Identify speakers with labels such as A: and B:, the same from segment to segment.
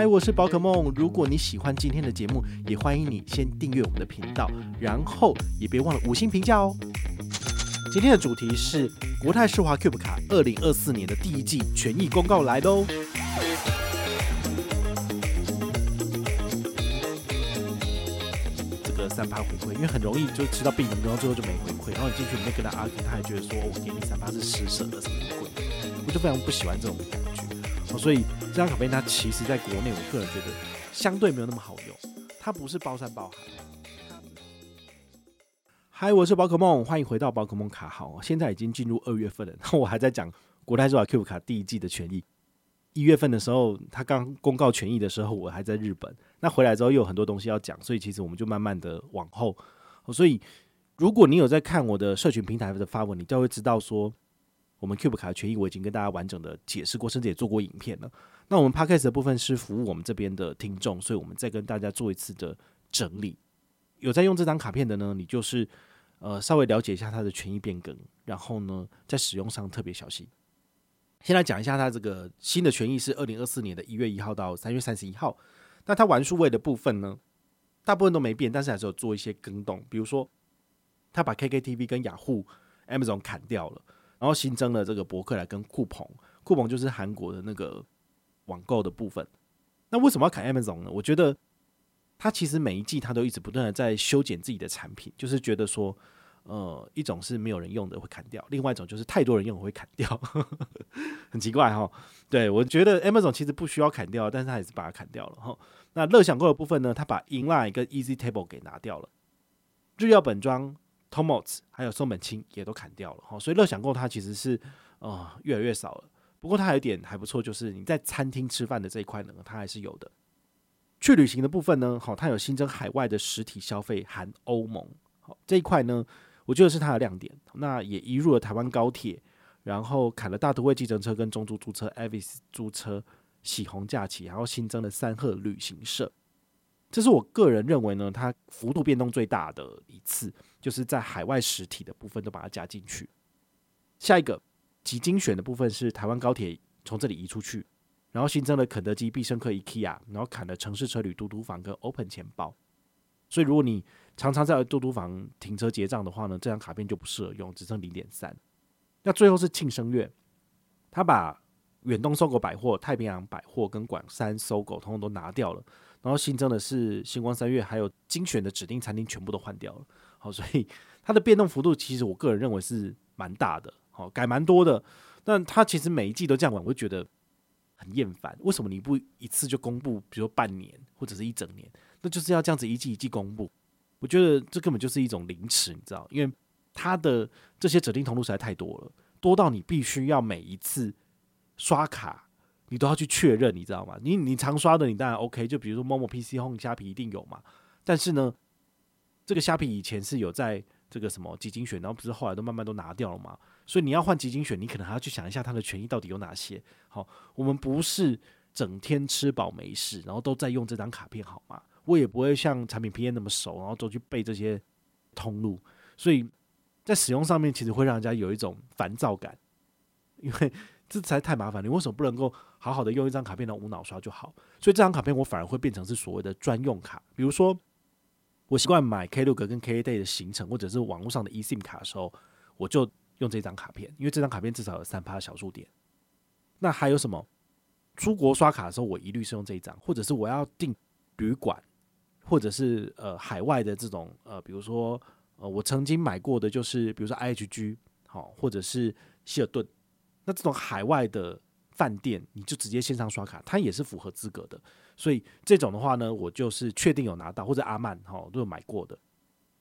A: 嗨，我是宝可梦。如果你喜欢今天的节目，也欢迎你先订阅我们的频道，然后也别忘了五星评价哦。今天的主题是国泰世华 Cube 卡二零二四年的第一季权益公告来喽。这个三八回馈，因为很容易就吃到病人，然后最后就没回馈，然后你进去里面跟他 argue，他还觉得说我给你三八是施舍的什么鬼，我就非常不喜欢这种感觉。所以这张卡片它其实在国内，我个人觉得相对没有那么好用，它不是包山包海。嗨，我是宝可梦，欢迎回到宝可梦卡号。现在已经进入二月份了，然后我还在讲国泰世华 Cube 卡第一季的权益。一月份的时候，他刚公告权益的时候，我还在日本。那回来之后又有很多东西要讲，所以其实我们就慢慢的往后。所以如果你有在看我的社群平台的发文，你就会知道说，我们 Cube 卡的权益我已经跟大家完整的解释过，甚至也做过影片了。那我们 Podcast 的部分是服务我们这边的听众，所以我们再跟大家做一次的整理。有在用这张卡片的呢，你就是。呃，稍微了解一下它的权益变更，然后呢，在使用上特别小心。先来讲一下它这个新的权益是二零二四年的一月一号到三月三十一号。那它玩数位的部分呢，大部分都没变，但是还是有做一些更动。比如说，它把 KKTV 跟雅虎、Amazon 砍掉了，然后新增了这个博客来跟酷澎。酷澎就是韩国的那个网购的部分。那为什么要砍 Amazon 呢？我觉得。他其实每一季他都一直不断的在修剪自己的产品，就是觉得说，呃，一种是没有人用的会砍掉，另外一种就是太多人用会砍掉，很奇怪哈。对，我觉得 Amazon 其实不需要砍掉，但是他还是把它砍掉了哈。那乐享购的部分呢，他把 Inline 跟 Easy Table 给拿掉了，日曜本庄、Tomots 还有松本清也都砍掉了哈。所以乐享购它其实是呃越来越少了。不过它还有一点还不错，就是你在餐厅吃饭的这一块呢，它还是有的。去旅行的部分呢，好，它有新增海外的实体消费含欧盟，好，这一块呢，我觉得是它的亮点。那也移入了台湾高铁，然后砍了大都会计程车跟中租租车、Avis 租车、喜红假期，然后新增了三鹤旅行社。这是我个人认为呢，它幅度变动最大的一次，就是在海外实体的部分都把它加进去。下一个极精选的部分是台湾高铁从这里移出去。然后新增了肯德基、必胜客、IKEA，然后砍了城市车旅、嘟嘟房跟 Open 钱包。所以如果你常常在嘟嘟房停车结账的话呢，这张卡片就不适合用，只剩零点三。那最后是庆生月，他把远东搜狗百货、太平洋百货跟广三搜狗通通都拿掉了，然后新增的是星光三月，还有精选的指定餐厅全部都换掉了。好，所以它的变动幅度其实我个人认为是蛮大的，好，改蛮多的。但他其实每一季都这样玩，我就觉得。很厌烦，为什么你不一次就公布？比如说半年或者是一整年，那就是要这样子一季一季公布。我觉得这根本就是一种凌迟，你知道？因为它的这些指定通路实在太多了，多到你必须要每一次刷卡，你都要去确认，你知道吗？你你常刷的，你当然 OK。就比如说 Momo、PC Home、虾皮一定有嘛。但是呢，这个虾皮以前是有在这个什么基金选，然后不是后来都慢慢都拿掉了嘛。所以你要换基金选，你可能还要去想一下它的权益到底有哪些。好，我们不是整天吃饱没事，然后都在用这张卡片，好吗？我也不会像产品 PM 那么熟，然后都去背这些通路。所以在使用上面，其实会让人家有一种烦躁感，因为这实在太麻烦。你为什么不能够好好的用一张卡片，然后无脑刷就好？所以这张卡片我反而会变成是所谓的专用卡。比如说，我习惯买 Klook 跟 K A Day 的行程，或者是网络上的 eSIM 卡的时候，我就。用这张卡片，因为这张卡片至少有三趴小数点。那还有什么？出国刷卡的时候，我一律是用这一张，或者是我要订旅馆，或者是呃海外的这种呃，比如说呃我曾经买过的就是，比如说 IHG 好，或者是希尔顿，那这种海外的饭店，你就直接线上刷卡，它也是符合资格的。所以这种的话呢，我就是确定有拿到，或者阿曼哈都有买过的，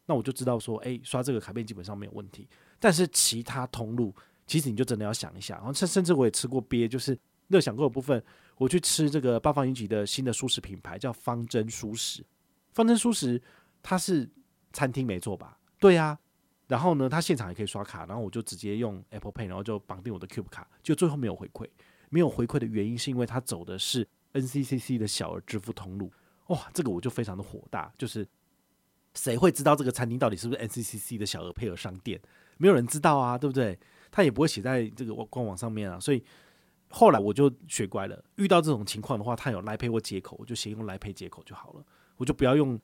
A: 那我就知道说，哎、刷这个卡片基本上没有问题。但是其他通路，其实你就真的要想一下。然后甚甚至我也吃过鳖，就是乐享购的部分，我去吃这个八方云集的新的蔬食品牌叫方针蔬食。方针蔬食它是餐厅没错吧？对呀、啊。然后呢，它现场也可以刷卡，然后我就直接用 Apple Pay，然后就绑定我的 Cube 卡，就最后没有回馈。没有回馈的原因是因为它走的是 NCCC 的小额支付通路。哇，这个我就非常的火大，就是谁会知道这个餐厅到底是不是 NCCC 的小额配额商店？没有人知道啊，对不对？他也不会写在这个官网上面啊，所以后来我就学乖了，遇到这种情况的话，他有 Line Pay 或接口，我就先用 Line Pay 接口就好了，我就不要用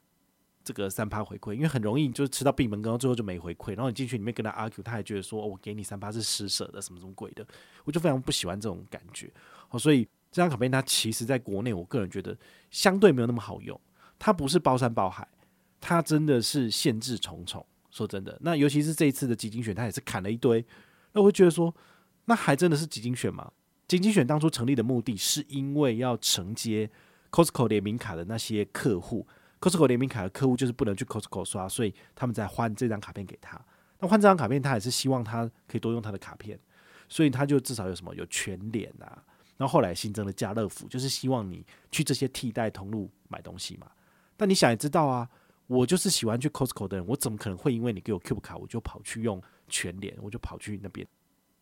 A: 这个三趴回馈，因为很容易就是吃到闭门羹，最后就没回馈。然后你进去里面跟他 argue，他还觉得说、我给你三趴是施舍的，什么什么鬼的，我就非常不喜欢这种感觉。好，所以这张卡片它其实在国内，我个人觉得相对没有那么好用。它不是包山包海，它真的是限制重重。说真的，那尤其是这一次的集金选，它也是砍了一堆。那我会觉得说，那还真的是集金选吗？集金选当初成立的目的是因为要承接 Costco 联名卡的那些客户，Costco 联名卡的客户就是不能去 Costco 刷，所以他们在换这张卡片给他。那换这张卡片，他也是希望他可以多用他的卡片，所以他就至少有什么有全脸啊。然后后来新增了家乐福，就是希望你去这些替代通路买东西嘛。但你想也知道啊。我就是喜欢去 Costco 的人，我怎么可能会因为你给我 Cube 卡，我就跑去用全联，我就跑去那边？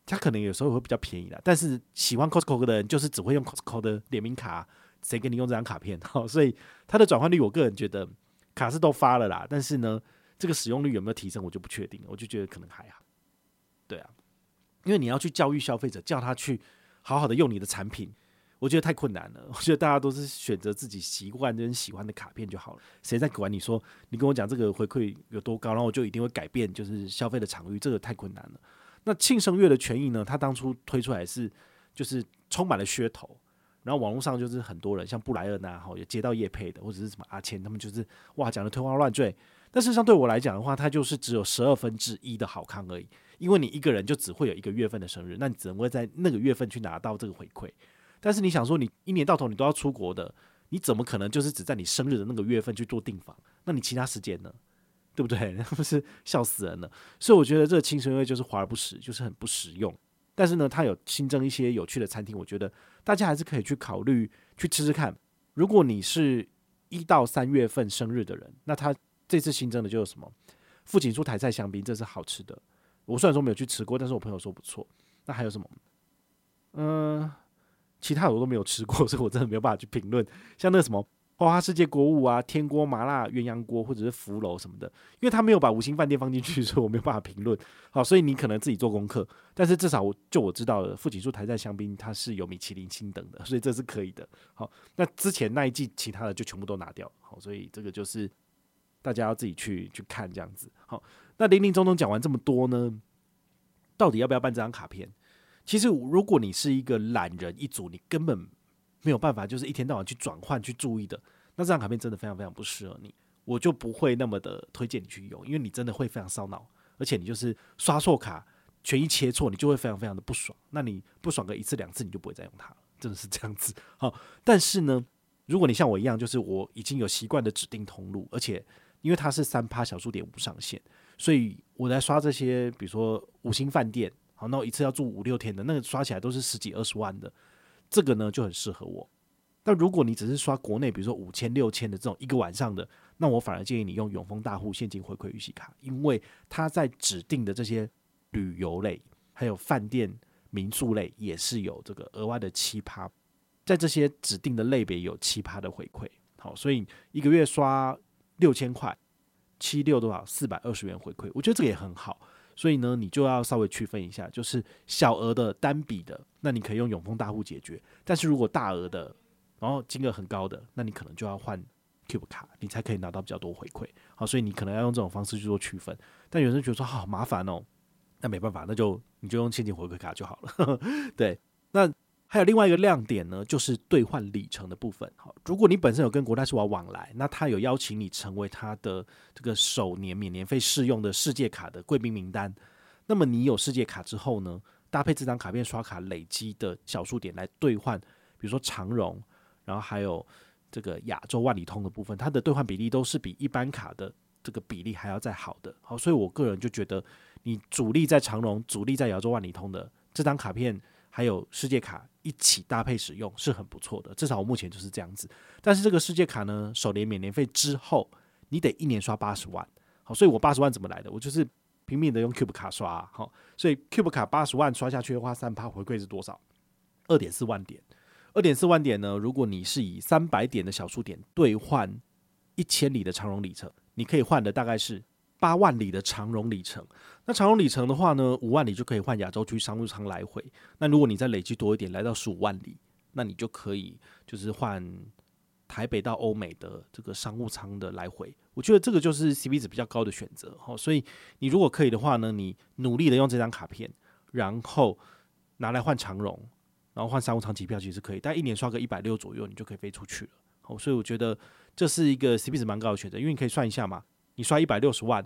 A: 他可能有时候会比较便宜啦，但是喜欢 Costco 的人就是只会用 Costco 的联名卡，谁给你用这张卡片？好，所以它的转换率，我个人觉得卡是都发了啦，但是呢，这个使用率有没有提升，我就不确定，我就觉得可能还好。对啊，因为你要去教育消费者，叫他去好好的用你的产品。我觉得太困难了。我觉得大家都是选择自己习惯跟喜欢的卡片就好了。谁在管你说你跟我讲这个回馈有多高，然后我就一定会改变就是消费的场域？这个太困难了。那庆生月的权益呢？它当初推出来是就是充满了噱头，然后网络上就是很多人像布莱恩呐，哈，有接到业配的，或者是什么阿谦，他们就是哇讲的天花乱坠。但事实上对我来讲的话，它就是只有十二分之一的好康而已。因为你一个人就只会有一个月份的生日，那你只能会在那个月份去拿到这个回馈。但是你想说，你一年到头你都要出国的，你怎么可能就是只在你生日的那个月份去做订房？那你其他时间呢？对不对？那不是笑死人了。所以我觉得这个庆生月就是华而不实，就是很不实用。但是呢，它有新增一些有趣的餐厅，我觉得大家还是可以去考虑去吃吃看。如果你是一到三月份生日的人，那他这次新增的就是什么？富锦书台菜香槟，这是好吃的。我虽然说没有去吃过，但是我朋友说不错。那还有什么？嗯、其他我都没有吃过，所以我真的没有办法去评论。像那个什么花花世界锅物啊、天锅麻辣鸳鸯锅，或者是福楼什么的，因为他没有把五星饭店放进去，所以我没有办法评论。好，所以你可能自己做功课。但是至少我就我知道的，富锦树台菜香槟它是有米其林星等的，所以这是可以的。好，那之前那一季其他的就全部都拿掉。好，所以这个就是大家要自己去去看这样子。好，那林林总总讲完这么多呢，到底要不要办这张卡片？其实，如果你是一个懒人一族，你根本没有办法，就是一天到晚去转换、去注意的，那这张卡片真的非常非常不适合你，我就不会那么的推荐你去用，因为你真的会非常烧脑，而且你就是刷错卡、权益切错，你就会非常非常的不爽。那你不爽个一次两次，你就不会再用它了，真的是这样子。好，但是呢，如果你像我一样，就是我已经有习惯的指定通路，而且因为它是三趴小数点无上限，所以我在刷这些，比如说五星饭店。好，那我一次要住五六天的，那个刷起来都是十几二十万的，这个呢就很适合我。但如果你只是刷国内，比如说五千六千的这种一个晚上的，那我反而建议你用永丰大户现金回馈预习卡，因为它在指定的这些旅游类、还有饭店民宿类也是有这个额外的七趴，在这些指定的类别有七趴的回馈。好，所以一个月刷六千块，七六多少？四百二十元回馈，我觉得这个也很好。所以呢，你就要稍微区分一下，就是小额的单笔的，那你可以用永丰大户解决；但是如果大额的，然后金额很高的，那你可能就要换 Cube 卡，你才可以拿到比较多回馈。好，所以你可能要用这种方式去做区分。但有人觉得说好麻烦哦，那没办法，那就你就用现金回馈卡就好了。对，那。还有另外一个亮点呢，就是兑换里程的部分。好，如果你本身有跟国泰世华往来，那他有邀请你成为他的这个首年免年费试用的世界卡的贵宾名单，那么你有世界卡之后呢，搭配这张卡片刷卡累积的小数点来兑换，比如说长荣，然后还有这个亚洲万里通的部分，它的兑换比例都是比一般卡的这个比例还要再好的。好，所以我个人就觉得，你主力在长荣，主力在亚洲万里通的这张卡片。还有世界卡一起搭配使用是很不错的，至少我目前就是这样子。但是这个世界卡呢，首年免年费之后，你得一年刷八十万。好，所以我八十万怎么来的？我就是拼命的用 Cube 卡刷。好，所以 Cube 卡八十万刷下去的话，三趴回馈是多少？二点四万点。二点四万点呢？如果你是以三百点的小数点兑换一千里的长荣里程，你可以换的大概是八万里的长荣里程。那长荣里程的话呢，五万里就可以换亚洲区商务舱来回。那如果你再累积多一点，来到十五万里，那你就可以就是换台北到欧美的这个商务舱的来回。我觉得这个就是 CP 值比较高的选择。好，所以你如果可以的话呢，你努力的用这张卡片，然后拿来换长荣，然后换商务舱机票，其实可以，但一年刷个一百六左右，你就可以飞出去了。好，所以我觉得这是一个 CP 值蛮高的选择，因为你可以算一下嘛，你刷一百六十万。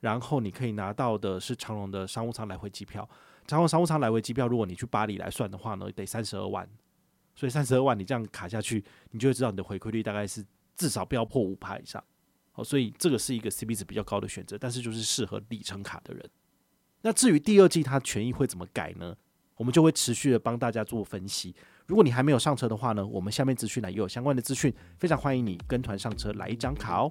A: 然后你可以拿到的是长荣的商务舱来回机票，长荣商务舱来回机票，如果你去巴黎来算的话呢，得三十二万，所以三十二万你这样卡下去，你就会知道你的回馈率大概是至少不要破五趴以上。好，所以这个是一个 CP 值比较高的选择，但是就是适合里程卡的人。那至于第二季它权益会怎么改呢？我们就会持续的帮大家做分析。如果你还没有上车的话呢，我们下面资讯栏也有相关的资讯，非常欢迎你跟团上车来一张卡哦。